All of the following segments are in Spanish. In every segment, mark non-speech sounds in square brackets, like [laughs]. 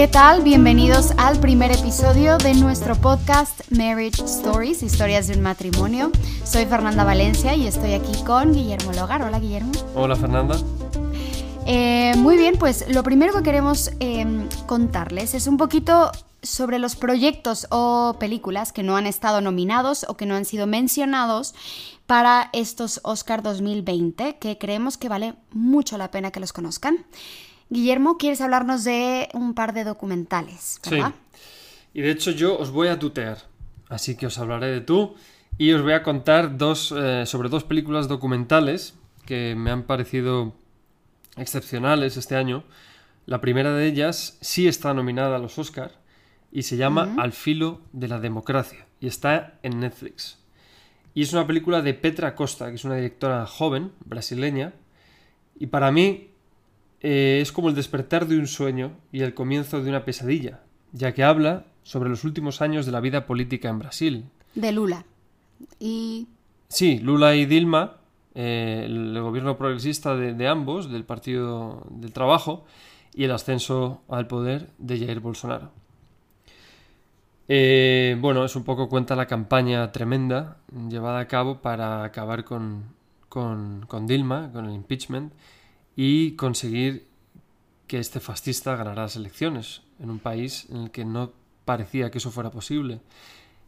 ¿Qué tal? Bienvenidos al primer episodio de nuestro podcast Marriage Stories, historias de un matrimonio. Soy Fernanda Valencia y estoy aquí con Guillermo Logar. Hola Guillermo. Hola Fernanda. Eh, muy bien, pues lo primero que queremos eh, contarles es un poquito sobre los proyectos o películas que no han estado nominados o que no han sido mencionados para estos Oscar 2020, que creemos que vale mucho la pena que los conozcan. Guillermo, ¿quieres hablarnos de un par de documentales? ¿verdad? Sí. Y de hecho yo os voy a tutear, así que os hablaré de tú y os voy a contar dos, eh, sobre dos películas documentales que me han parecido excepcionales este año. La primera de ellas sí está nominada a los Oscar y se llama Al filo de la democracia y está en Netflix. Y es una película de Petra Costa, que es una directora joven, brasileña, y para mí eh, es como el despertar de un sueño y el comienzo de una pesadilla, ya que habla sobre los últimos años de la vida política en Brasil. De Lula. Y... Sí, Lula y Dilma, eh, el gobierno progresista de, de, ambos, del Partido del Trabajo, y el ascenso al poder de Jair Bolsonaro. Eh, bueno, es un poco cuenta la campaña tremenda llevada a cabo para acabar con, con, con Dilma, con el impeachment, y conseguir que este fascista ganara las elecciones en un país en el que no parecía que eso fuera posible.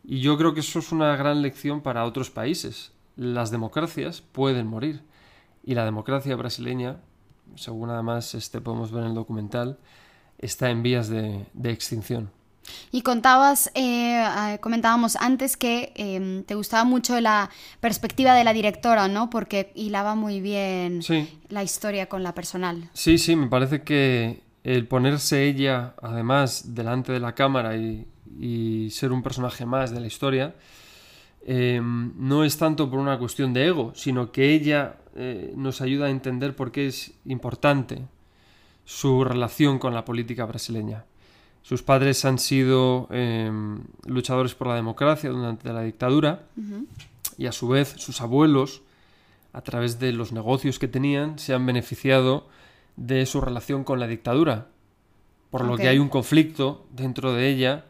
Y yo creo que eso es una gran lección para otros países. Las democracias pueden morir. Y la democracia brasileña, según además este podemos ver en el documental, está en vías de, de extinción. Y contabas, eh, comentábamos antes que eh, te gustaba mucho la perspectiva de la directora, ¿no? Porque hilaba muy bien sí. la historia con la personal. Sí, sí, me parece que el ponerse ella, además, delante de la cámara y, y ser un personaje más de la historia, eh, no es tanto por una cuestión de ego, sino que ella eh, nos ayuda a entender por qué es importante su relación con la política brasileña. Sus padres han sido eh, luchadores por la democracia durante la dictadura uh -huh. y a su vez sus abuelos, a través de los negocios que tenían, se han beneficiado de su relación con la dictadura. Por okay. lo que hay un conflicto dentro de ella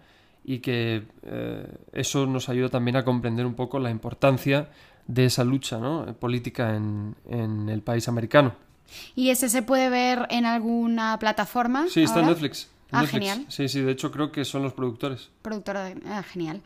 y que eh, eso nos ayuda también a comprender un poco la importancia de esa lucha ¿no? política en, en, el país americano. ¿Y ese se puede ver en alguna plataforma? Sí, está ahora? en Netflix. Ah, Netflix. genial. Sí, sí, de hecho creo que son los productores. Productora de... Ah, genial.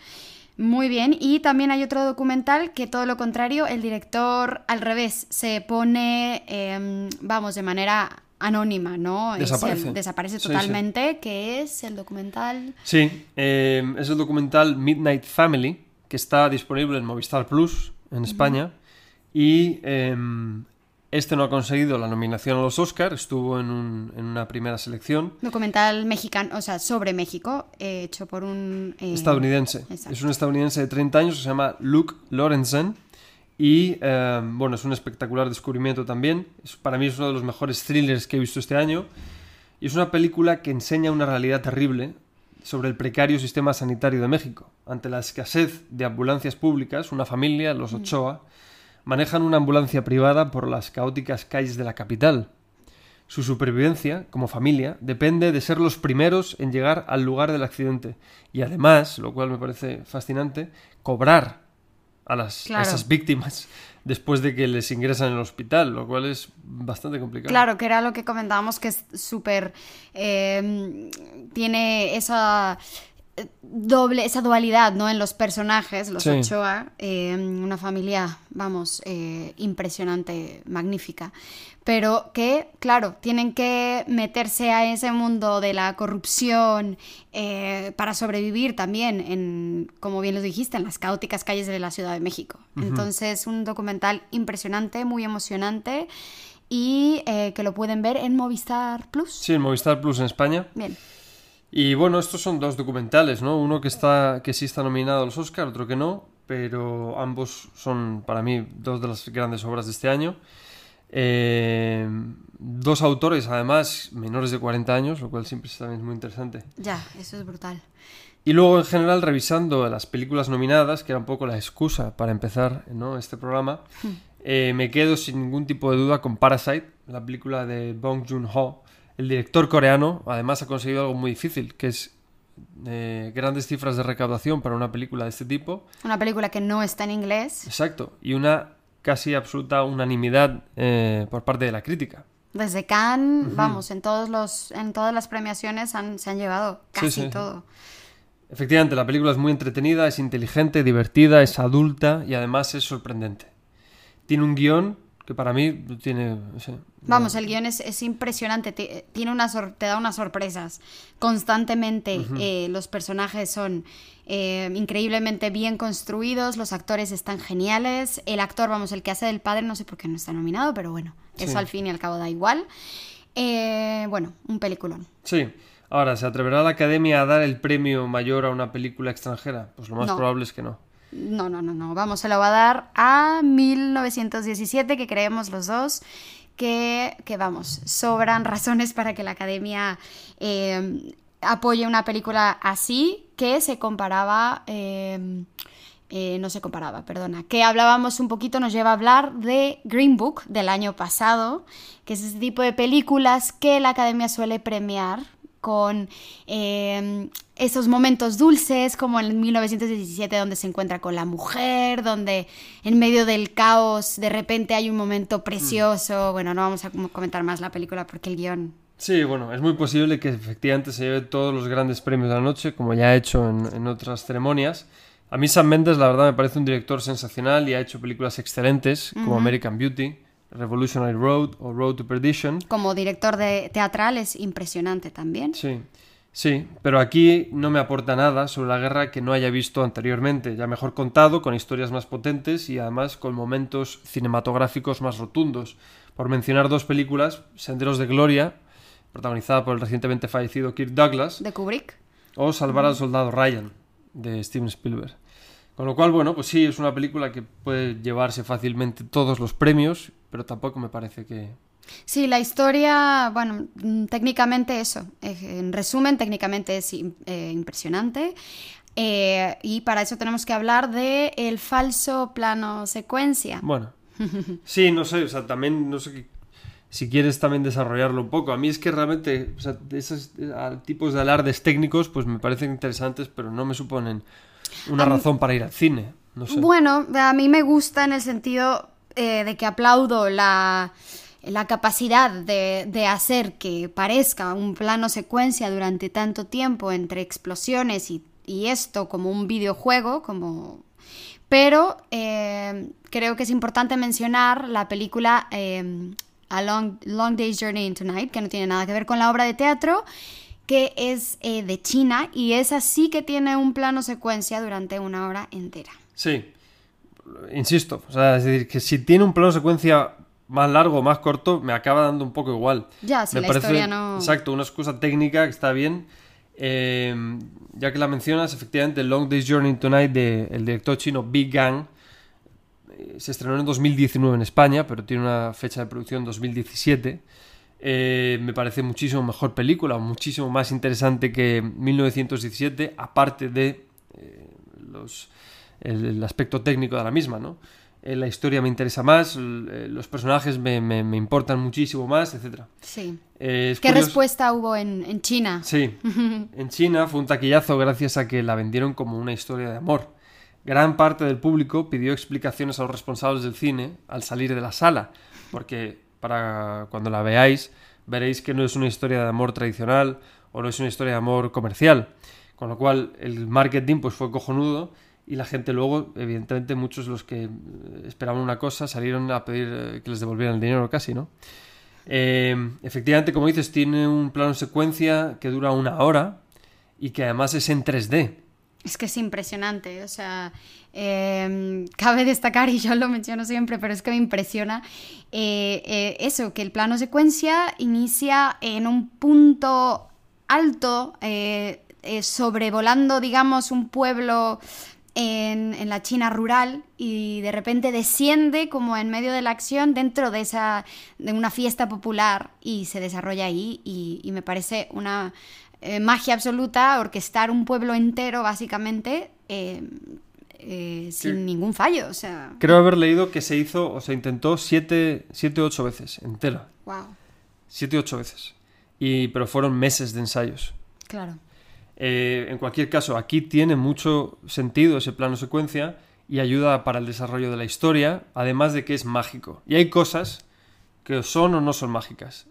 Muy bien, y también hay otro documental que todo lo contrario, el director al revés, se pone, eh, vamos, de manera anónima, ¿no? Desaparece. El, desaparece totalmente, sí, sí. que es el documental... Sí, eh, es el documental Midnight Family, que está disponible en Movistar Plus, en España, y eh, este no ha conseguido la nominación a los Oscars, estuvo en, un, en, una primera selección. Documental mexicano, o sea, sobre México, eh, hecho por un... Eh... Estadounidense. Exacto. Es un estadounidense de 30 años, se llama Luke Lorenzen. Y eh, bueno, es un espectacular descubrimiento también. Es, para mí es uno de los mejores thrillers que he visto este año. Y es una película que enseña una realidad terrible sobre el precario sistema sanitario de México. Ante la escasez de ambulancias públicas, una familia, los Ochoa, mm manejan una ambulancia privada por las caóticas calles de la capital. Su supervivencia, como familia, depende de ser los primeros en llegar al lugar del accidente y además, lo cual me parece fascinante, cobrar a, las, claro. a esas víctimas [laughs] después de que les ingresan en el hospital, lo cual es bastante complicado. Claro, que era lo que comentábamos que es súper... Eh, tiene esa doble, esa dualidad, ¿no? En los personajes, los Sí. Ochoa, eh, una familia, vamos, eh, impresionante, magnífica, pero que, claro, tienen que meterse a ese mundo de la corrupción eh, para sobrevivir también, en, como bien lo dijiste, en las caóticas calles de la Ciudad de México. Entonces, un documental impresionante, muy emocionante y eh, que lo pueden ver en Movistar Plus. Sí, en Movistar Plus en España. Bien. Y bueno, estos son dos documentales, ¿no? Uno que está que sí está nominado a los Oscar, otro que no, pero ambos son para mí dos de las grandes obras de este año. Eh, dos autores, además, menores de 40 años, lo cual siempre también es muy interesante. Ya, eso es brutal. Y luego, en general, revisando las películas nominadas, que era un poco la excusa para empezar ¿no? este programa, eh, me quedo sin ningún tipo de duda con Parasite, la película de Bong Joon-ho, el director coreano además ha conseguido algo muy difícil, que es eh, grandes cifras de recaudación para una película de este tipo. Una película que no está en inglés. Exacto, y una casi absoluta unanimidad eh, por parte de la crítica. Desde Cannes, vamos, en, todos los, en todas las premiaciones han- se han llevado casi sí, sí. todo. Efectivamente, la película es muy entretenida, es inteligente, divertida, es adulta y además es sorprendente. Tiene un guion que para mí tiene... no sé, Vamos, el guion es, es impresionante, te, tiene una sor- te da unas sorpresas constantemente. eh, los personajes son eh, increíblemente bien construidos, los actores están geniales. El actor, vamos, el que hace del padre, no sé por qué no está nominado, pero bueno, eso Sí. al fin y al cabo da igual. Eh, bueno, un peliculón. Sí. Ahora, ¿se atreverá la academia a dar el premio mayor a una película extranjera? Pues lo más No. probable es que no. No, no, no, no. Vamos, se lo va a dar a 1917, que creemos los dos que, que vamos, sobran razones para que la academia eh, apoye una película así, que se comparaba. eh, eh, no se comparaba, perdona, que hablábamos un poquito, nos lleva a hablar de Green Book del año pasado, que es ese tipo de películas que la academia suele premiar con eh, esos momentos dulces, como en 1917, donde se encuentra con la mujer, donde en medio del caos de repente hay un momento precioso. Bueno, no vamos a com- comentar más la película porque el guion. Sí, bueno, es muy posible que efectivamente se lleve todos los grandes premios de la noche, como ya ha hecho en, en otras ceremonias. A mí Sam Mendes, la verdad, me parece un director sensacional y ha hecho películas excelentes, como American Beauty, Revolutionary Road o Road to Perdition. Como director de teatral es impresionante también. Sí, sí, pero aquí no me aporta nada sobre la guerra que no haya visto anteriormente, ya mejor contado, con historias más potentes y además con momentos cinematográficos más rotundos. Por mencionar dos películas, Senderos de Gloria, protagonizada por el recientemente fallecido Kirk Douglas, De Kubrick. o Salvar al Soldado Ryan, de Steven Spielberg. Con lo cual, bueno, pues sí, es una película que puede llevarse fácilmente todos los premios, pero tampoco me parece que, Sí, la historia, bueno, mm, técnicamente eso. eh, En resumen, técnicamente es eh, impresionante. Eh, y para eso tenemos que hablar de el falso plano secuencia. Bueno. [laughs] Sí, no sé, o sea, también, no sé qué- si quieres también desarrollarlo un poco. A mí es que realmente, o sea, esos tipos de alardes técnicos, pues me parecen interesantes, pero no me suponen una razón para ir al cine. No sé. Bueno, a mí me gusta en el sentido eh, de que aplaudo la, la capacidad de, de hacer que parezca un plano secuencia durante tanto tiempo entre explosiones y, y esto como un videojuego, como... Pero eh, creo que es importante mencionar la película eh, A Long, Long Day's Journey into Night, que no tiene nada que ver con la obra de teatro, que es eh, de China y esa sí que tiene un plano secuencia durante una hora entera. Sí, insisto, o sea, es decir, que si tiene un plano secuencia más largo o más corto, me acaba dando un poco igual. Ya, si me la parece, historia no... Exacto, una excusa técnica que está bien. Eh, ya que la mencionas, efectivamente, Long Day's Journey Tonight del director chino Big Gang eh, se estrenó en 2019 en España, pero tiene una fecha de producción 2017. Eh, me parece muchísimo mejor película, muchísimo más interesante que 1917, aparte de eh, los, el, el aspecto técnico de la misma, ¿no? Eh, la historia me interesa más, los personajes me, me- me importan muchísimo más, etc. Sí. ¿Qué curioso- respuesta hubo en, en China? Sí, [laughs] en China fue un taquillazo gracias a que la vendieron como una historia de amor. Gran parte del público pidió explicaciones a los responsables del cine al salir de la sala, porque para cuando la veáis veréis que no es una historia de amor tradicional o no es una historia de amor comercial. Con lo cual el marketing pues fue cojonudo y la gente luego, evidentemente muchos los que eh, esperaban una cosa salieron a pedir eh, que les devolvieran el dinero casi, ¿no? Eh, efectivamente, como dices, tiene un plano secuencia que dura una hora y que además es en 3D. Es que es impresionante, o sea, eh, cabe destacar, [laughs] y yo lo menciono siempre, pero es que me impresiona eh, eh, eso, que el plano secuencia inicia en un punto alto, eh, sobrevolando, digamos, un pueblo en, la China rural y de repente desciende como en medio de la acción dentro de esa de una fiesta popular y se desarrolla ahí y me parece una eh, magia absoluta orquestar un pueblo entero básicamente eh, eh, sin Sí. ningún fallo o sea Creo haber leído que se hizo o se intentó 7 siete, ocho veces entera. wow 7 ocho veces. y, pero fueron meses de ensayos. Claro. En cualquier caso, aquí tiene mucho sentido ese plano secuencia y ayuda para el desarrollo de la historia, además de que es mágico. Y hay cosas que son o no son mágicas.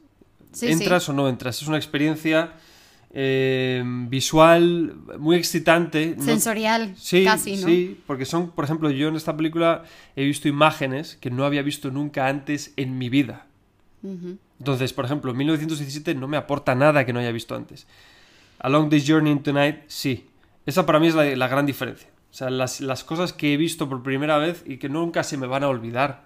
Sí, entras sí. o no entras. Es una experiencia eh, visual muy excitante. No- Sensorial, Sí, casi, ¿no? sí, porque son, por ejemplo, yo en esta película he visto imágenes que no había visto nunca antes en mi vida. Entonces, por ejemplo, 1917 no me aporta nada que no haya visto antes. Along this Journey into Night, sí. Esa para mí es la, la gran diferencia. O sea, las, las cosas que he visto por primera vez y que nunca se me van a olvidar,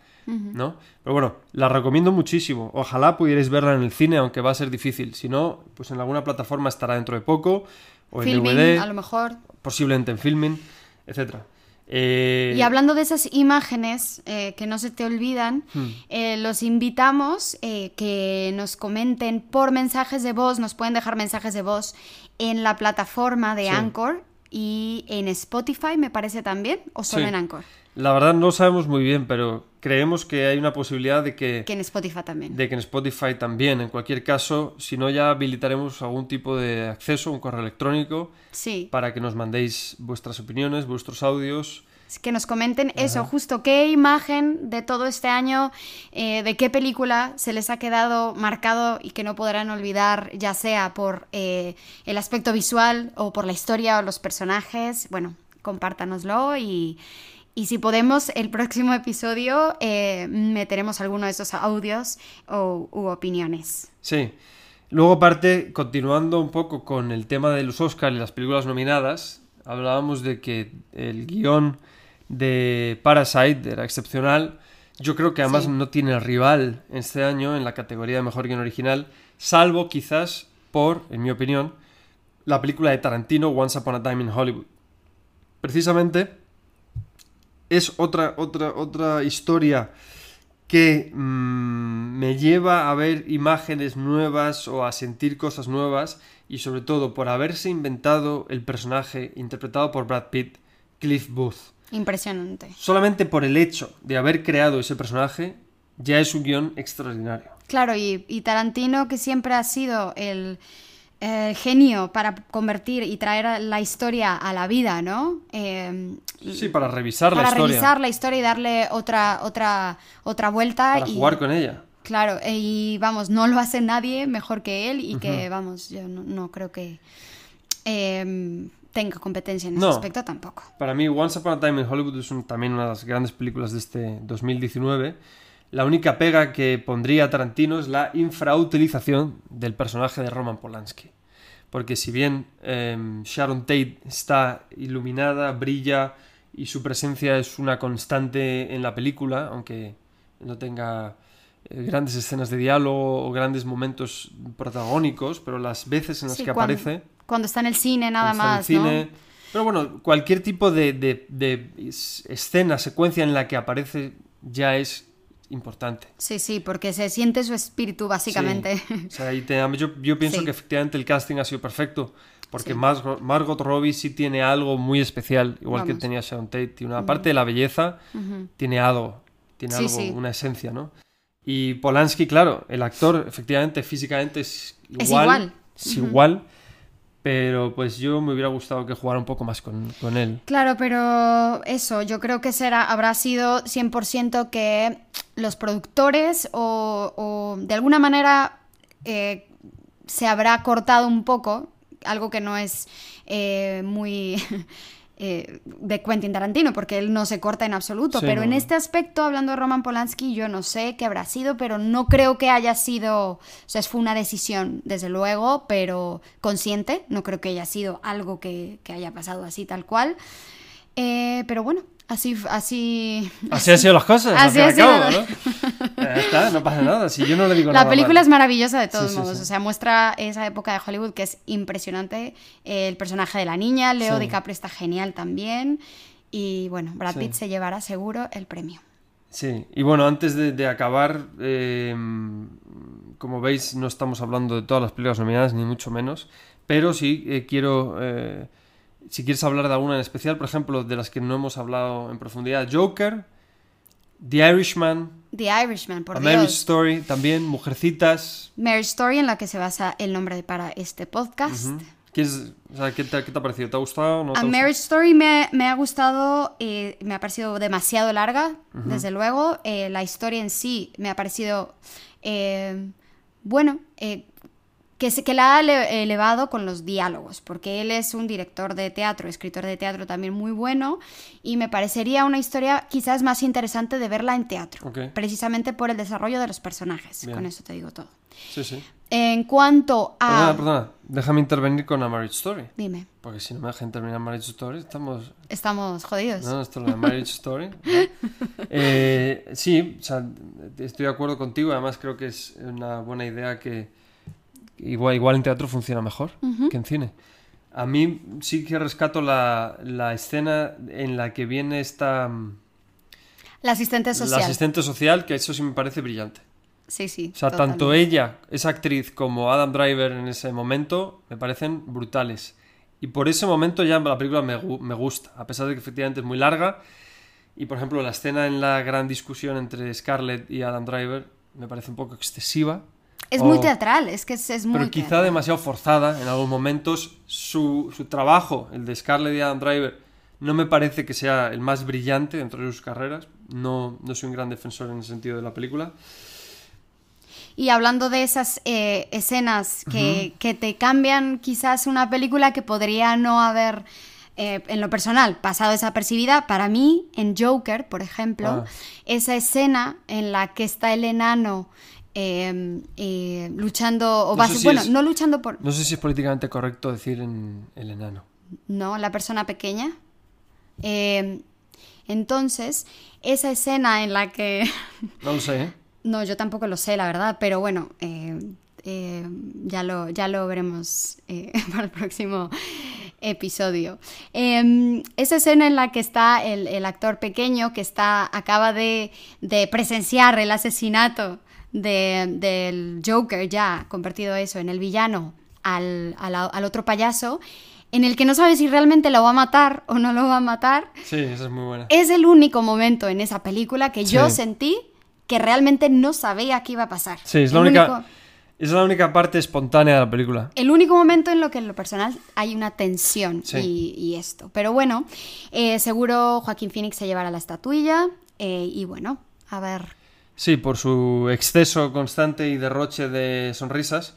¿no? Pero bueno, la recomiendo muchísimo. Ojalá pudierais verla en el cine, aunque va a ser difícil. Si no, pues en alguna plataforma estará dentro de poco, o en Filming, DVD, a lo mejor. posiblemente en filming, etcétera. Eh, Y hablando de esas imágenes eh, que no se te olvidan, Hmm. eh, los invitamos que nos comenten por mensajes de voz, nos pueden dejar mensajes de voz en la plataforma de Sí. Anchor y en Spotify, me parece también, o solo Sí. en Anchor, La verdad no sabemos muy bien, pero creemos que hay una posibilidad de que, que en Spotify también. de que en Spotify también. En cualquier caso, si no ya habilitaremos algún tipo de acceso, un correo electrónico, Sí, para que nos mandéis vuestras opiniones, vuestros audios. que nos comenten eso, justo qué imagen de todo este año, eh, de qué película se les ha quedado marcado y que no podrán olvidar, ya sea por eh, el aspecto visual o por la historia o los personajes. Bueno, compártanoslo y, y si podemos, el próximo episodio eh, meteremos alguno de esos audios o, u opiniones. Sí. Luego, aparte, continuando un poco con el tema de los Oscars y las películas nominadas, hablábamos de que el guion de Parasite era excepcional. Yo creo que además Sí. no tiene rival este año en la categoría de mejor guion original, salvo quizás por, en mi opinión, la película de Tarantino, Once Upon a Time in Hollywood. Precisamente es otra, otra, otra historia que mm, me lleva a ver imágenes nuevas o a sentir cosas nuevas y sobre todo por haberse inventado el personaje interpretado por Brad Pitt, Cliff Booth. Impresionante. Solamente por el hecho de haber creado ese personaje ya es un guion extraordinario. Claro, y, y Tarantino, que siempre ha sido el, el genio para convertir y traer la historia a la vida, ¿no? Eh, Sí, para revisar para la historia, revisar la historia y darle otra, otra, otra vuelta. para y, jugar con ella. Claro, eh, y vamos, no lo hace nadie mejor que él y que, vamos, yo no, no creo que eh, tenga competencia en ese No. aspecto tampoco. Para mí, Once Upon a Time in Hollywood es un- también una de las grandes películas de este 2019. La única pega que pondría Tarantino es la infrautilización del personaje de Roman Polanski. Porque si bien em, Sharon Tate está iluminada, brilla y su presencia es una constante en la película, aunque no tenga eh, grandes escenas de diálogo o grandes momentos protagónicos, pero las veces en las Sí, que cuando- aparece Cuando está en el cine, nada está en el más, cine. ¿no? Pero bueno, cualquier tipo de, de- de es- escena, secuencia en la que aparece ya es importante. Sí, sí, porque se siente su espíritu, básicamente. Sí. O sea, y te- yo, yo pienso Sí. que efectivamente el casting ha sido perfecto. Porque Sí. Margot, Margot Robbie sí tiene algo muy especial, igual que tenía Sharon Tate. Tiene una parte de la belleza, tiene algo, tiene algo, una esencia, ¿no? Y Polanski, claro, el actor efectivamente físicamente es igual. Es igual. es igual, pero pues yo me hubiera gustado que jugara un poco más con, con él. Claro, pero eso, yo creo que será, habrá sido 100% que los productores o, o de alguna manera eh, se habrá cortado un poco, algo que no es eh, muy [laughs] eh, de Quentin Tarantino, porque él no se corta en absoluto, Sí, pero no, en este aspecto, hablando de Roman Polanski, yo no sé qué habrá sido, pero no creo que haya sido, o sea, fue una decisión, desde luego, pero consciente, no creo que haya sido algo que, que haya pasado así tal cual. Eh, pero bueno, así, así, Así han sido las cosas. Así ha sido. cabo, ¿no? Ya [laughs] está, no pasa nada. Si yo no le digo nada. La película mal. es maravillosa de todos Sí, modos, sí. o sea, muestra esa época de Hollywood que es impresionante. El personaje de la niña, Leo. DiCaprio está genial también. Y bueno, Brad. Pitt se llevará seguro el premio. Sí, y bueno, antes de, de acabar, eh, como veis, no estamos hablando de todas las películas nominadas, ni mucho menos, pero sí eh, quiero, eh, si quieres hablar de alguna en especial, por ejemplo, de las que no hemos hablado en profundidad, Joker, The Irishman, The Irishman, por A Dios. Marriage Story también, Mujercitas. Marriage Story, en la que se basa el nombre para este podcast. Ujú. ¿Quieres- o sea, ¿qué, te, qué te ha parecido? ¿Te ha gustado no te A? Marriage Story me, me ha gustado, eh, me ha parecido demasiado larga, desde luego. Eh, la historia en sí me ha parecido, eh, bueno, eh, que, se, que la ha ele- elevado con los diálogos, porque él es un director de teatro, escritor de teatro también muy bueno, y me parecería una historia quizás más interesante de verla en teatro, Ok. precisamente por el desarrollo de los personajes. Bien. Con eso te digo todo. Sí, sí. En cuanto a... Perdona, perdona. Déjame intervenir con A Marriage Story. Dime, Porque si no me dejan terminar Marriage Story, estamos... estamos jodidos. No, esto es lo de Marriage Story. ¿no? [laughs] Eh, sí, o sea, estoy de acuerdo contigo. Además, creo que es una buena idea que igual, igual en teatro funciona mejor que en cine. A mí sí que rescato la, la escena en la que viene esta... mm, La asistente La social. asistente social, que eso sí me parece brillante. Sí, sí. O sea, tanto ella, esa actriz, como Adam Driver en ese momento, me parecen brutales. Y por ese momento ya la película me, me gusta, a pesar de que efectivamente es muy larga. Y por ejemplo, la escena en la gran discusión entre Scarlett y Adam Driver me parece un poco excesiva. Es muy teatral, es que es, es muy Pero quizá teatral. demasiado forzada en algunos momentos. Su, su trabajo, el de Scarlett y Adam Driver, no me parece que sea el más brillante dentro de sus carreras. No, no soy un gran defensor en ese sentido de la película. Y hablando de esas eh, escenas que, que te cambian quizás una película que podría no haber, eh, en lo personal, pasado desapercibida, para mí, en Joker, por ejemplo, Ah. esa escena en la que está el enano eh, eh, luchando, o No si bueno, es- no luchando por... No sé si es políticamente correcto decir en el enano. No, la persona pequeña. Eh, entonces, esa escena en la que... [laughs] No lo sé, ¿eh? No, yo tampoco lo sé, la verdad, pero bueno, eh, ya, lo, ya lo veremos eh, [laughs] para el próximo episodio. Eh, esa escena en la que está el, el actor pequeño que está, acaba de, de presenciar el asesinato de- del Joker, ya convertido eso en el villano, al, al- al otro payaso, en el que no sabe si realmente lo va a matar o no lo va a matar. Sí, esa es muy buena. Es el único momento en esa película que yo sentí que realmente no sabía qué iba a pasar. Sí, es la El única, único- es la única parte espontánea de la película. el único momento en lo que en lo personal hay una tensión Sí. y, y esto. Pero bueno, eh, seguro Joaquín Phoenix se llevará la estatuilla eh, y bueno, a ver. Sí, por su exceso constante y derroche de sonrisas.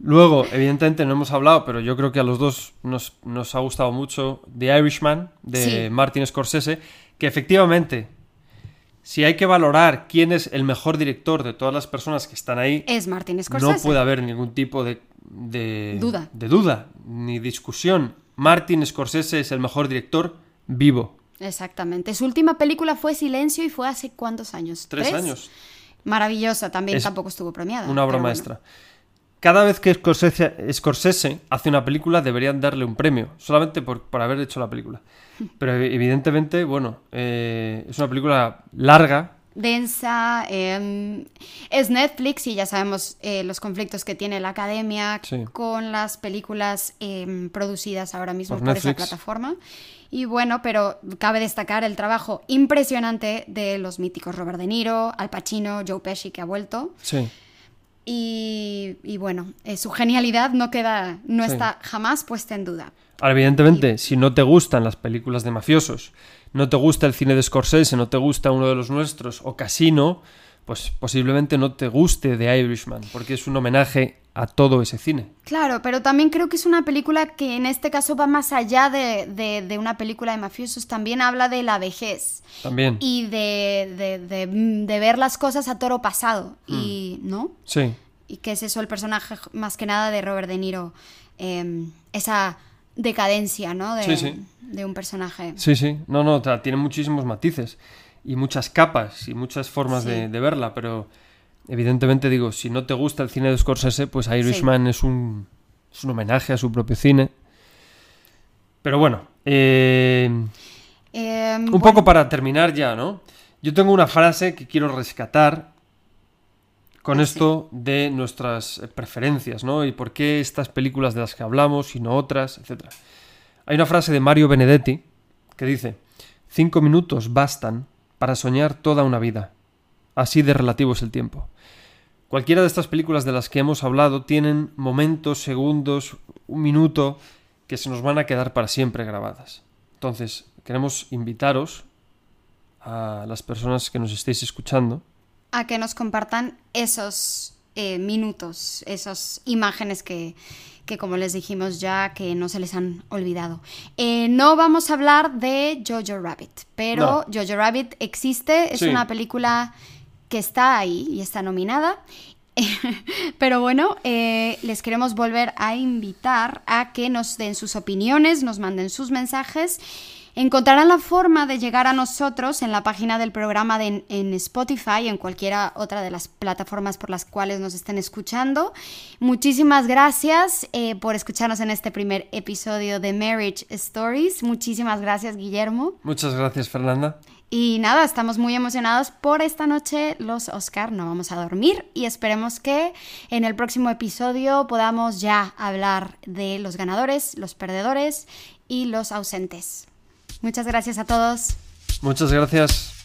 Luego, evidentemente, no hemos hablado, pero yo creo que a los dos nos, nos ha gustado mucho The Irishman, de Sí. Martin Scorsese, que efectivamente, si hay que valorar quién es el mejor director de todas las personas que están ahí, Es Martin Scorsese. no puede haber ningún tipo de, de Duda. de duda ni discusión. Martin Scorsese es el mejor director vivo. Exactamente. Su última película fue Silencio y fue hace cuántos años? Tres años. Maravillosa, también Es tampoco estuvo premiada. Una obra bueno. maestra. Cada vez que Scorsese, Scorsese hace una película deberían darle un premio, solamente por, por haber hecho la película. [laughs] Pero evidentemente, bueno, eh, es una película larga. Densa, eh, es Netflix y ya sabemos eh, los conflictos que tiene la academia Sí. con las películas eh, producidas ahora mismo Por por, esa plataforma. Y bueno, pero cabe destacar el trabajo impresionante de los míticos Robert De Niro, Al Pacino, Joe Pesci que ha vuelto. Sí. Y, y bueno, eh, su genialidad no queda, no Sí. está jamás puesta en duda. Ahora, evidentemente, si no te gustan las películas de mafiosos, no te gusta el cine de Scorsese, no te gusta uno de los nuestros o Casino, pues posiblemente no te guste The Irishman, porque es un homenaje a todo ese cine. Claro, pero también creo que es una película que en este caso va más allá de, de- de una película de mafiosos, también habla de la vejez También. y de, de- ver las cosas a toro pasado, y ¿no? Sí. Y que es eso el personaje más que nada de Robert De Niro, eh, esa decadencia, ¿no? De, Sí, sí. de un personaje. Sí, sí. No, no, tiene muchísimos matices y muchas capas y muchas formas Sí. de, de verla, pero evidentemente digo, si no te gusta el cine de Scorsese, pues Irishman es, un, es un homenaje a su propio cine. Pero bueno, eh, Eh, un bueno, poco para terminar ya, ¿no? Yo tengo una frase que quiero rescatar con Ah, esto de nuestras eh, preferencias, ¿no? Y por qué estas películas de las que hablamos y no otras, etc. Hay una frase de Mario Benedetti que dice, cinco minutos bastan para soñar toda una vida. Así de relativo es el tiempo. Cualquiera de estas películas de las que hemos hablado tienen momentos, segundos, un minuto que se nos van a quedar para siempre grabadas. Entonces, queremos invitaros a las personas que nos estéis escuchando a que nos compartan esos eh, minutos, esas imágenes que, que, como les dijimos ya, que no se les han olvidado. Eh, no vamos a hablar de Jojo Rabbit, pero Jojo Rabbit existe, es una película que está ahí y está nominada. [laughs] Pero bueno, eh, les queremos volver a invitar a que nos den sus opiniones, nos manden sus mensajes Encontrarán la forma de llegar a nosotros en la página del programa de, en Spotify, en cualquiera otra de las plataformas por las cuales nos estén escuchando. Muchísimas gracias eh, por escucharnos en este primer episodio de Marriage Stories. Muchísimas gracias, Guillermo. Muchas gracias, Fernanda. Y nada, estamos muy emocionados por esta noche los Oscar, no vamos a dormir y esperemos que en el próximo episodio podamos ya hablar de los ganadores, los perdedores y los ausentes. Muchas gracias a todos. Muchas gracias.